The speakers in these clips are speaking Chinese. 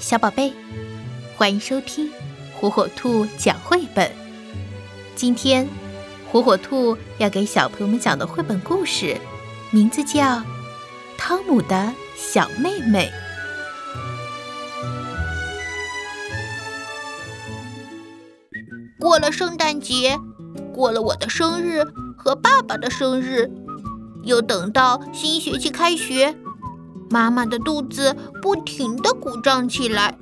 小宝贝，欢迎收听火火兔讲绘本。今天，火火兔要给小朋友们讲的绘本故事，名字叫《汤姆的小妹妹》。过了圣诞节，过了我的生日和爸爸的生日，又等到新学期开学。妈妈的肚子不停地鼓胀起来，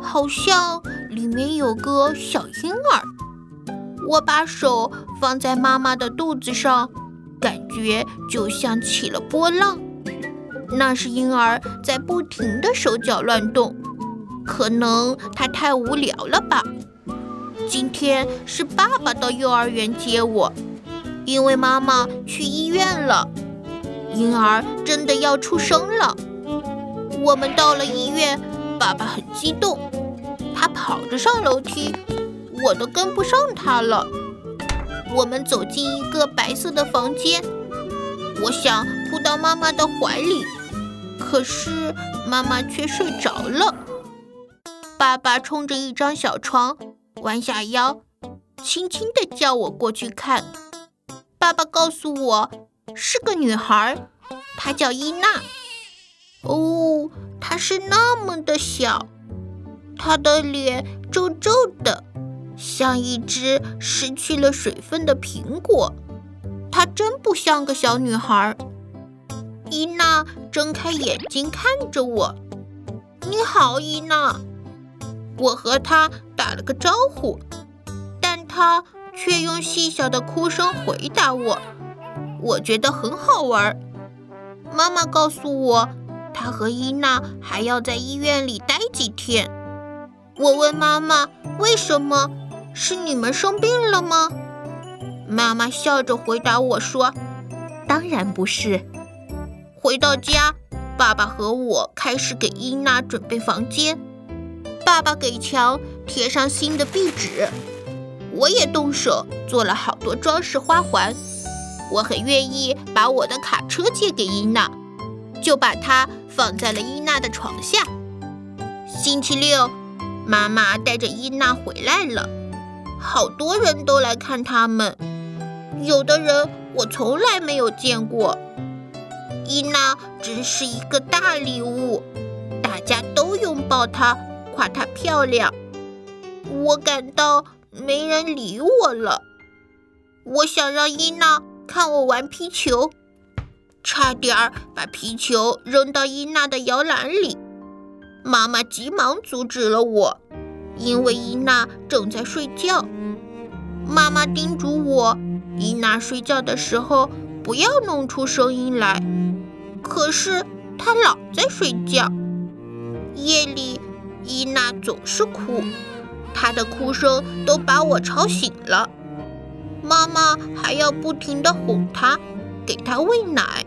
好像里面有个小婴儿。我把手放在妈妈的肚子上，感觉就像起了波浪。那是婴儿在不停地手脚乱动，可能他太无聊了吧。今天是爸爸到幼儿园接我，因为妈妈去医院了。婴儿真的要出生了！我们到了医院，爸爸很激动，他跑着上楼梯，我都跟不上他了。我们走进一个白色的房间，我想扑到妈妈的怀里，可是妈妈却睡着了。爸爸冲着一张小床，弯下腰，轻轻地叫我过去看。爸爸告诉我。是个女孩，她叫伊娜。哦，她是那么的小，她的脸皱皱的，像一只失去了水分的苹果。她真不像个小女孩。伊娜睁开眼睛看着我：“你好，伊娜。”我和她打了个招呼，但她却用细小的哭声回答我。我觉得很好玩。妈妈告诉我，她和伊娜还要在医院里待几天。我问妈妈：“为什么？是你们生病了吗？”妈妈笑着回答我说：“当然不是。”回到家，爸爸和我开始给伊娜准备房间。爸爸给墙贴上新的壁纸，我也动手做了好多装饰花环。我很愿意把我的卡车借给伊娜，就把它放在了伊娜的床下。星期六，妈妈带着伊娜回来了，好多人都来看他们，有的人我从来没有见过。伊娜真是一个大礼物，大家都拥抱她，夸她漂亮。我感到没人理我了，我想让伊娜。看我玩皮球，差点儿把皮球扔到伊娜的摇篮里。妈妈急忙阻止了我，因为伊娜正在睡觉。妈妈叮嘱我，伊娜睡觉的时候不要弄出声音来。可是她老在睡觉。夜里，伊娜总是哭，她的哭声都把我吵醒了。妈妈还要不停地哄她，给她喂奶。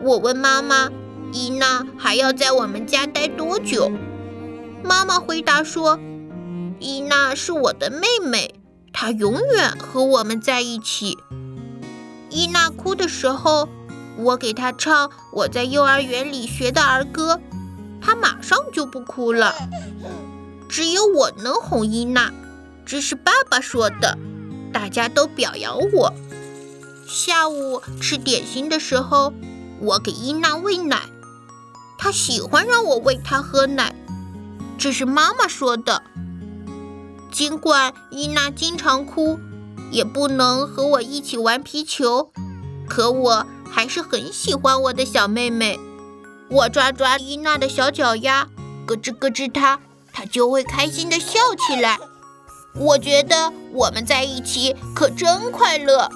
我问妈妈：“伊娜还要在我们家待多久？”妈妈回答说：“伊娜是我的妹妹，她永远和我们在一起。”伊娜哭的时候，我给她唱我在幼儿园里学的儿歌，她马上就不哭了。只有我能哄伊娜，这是爸爸说的。大家都表扬我。下午吃点心的时候，我给伊娜喂奶，她喜欢让我喂她喝奶，这是妈妈说的。尽管伊娜经常哭，也不能和我一起玩皮球，可我还是很喜欢我的小妹妹。我抓抓伊娜的小脚丫，咯吱咯吱她，她就会开心地笑起来。我觉得我们在一起可真快乐。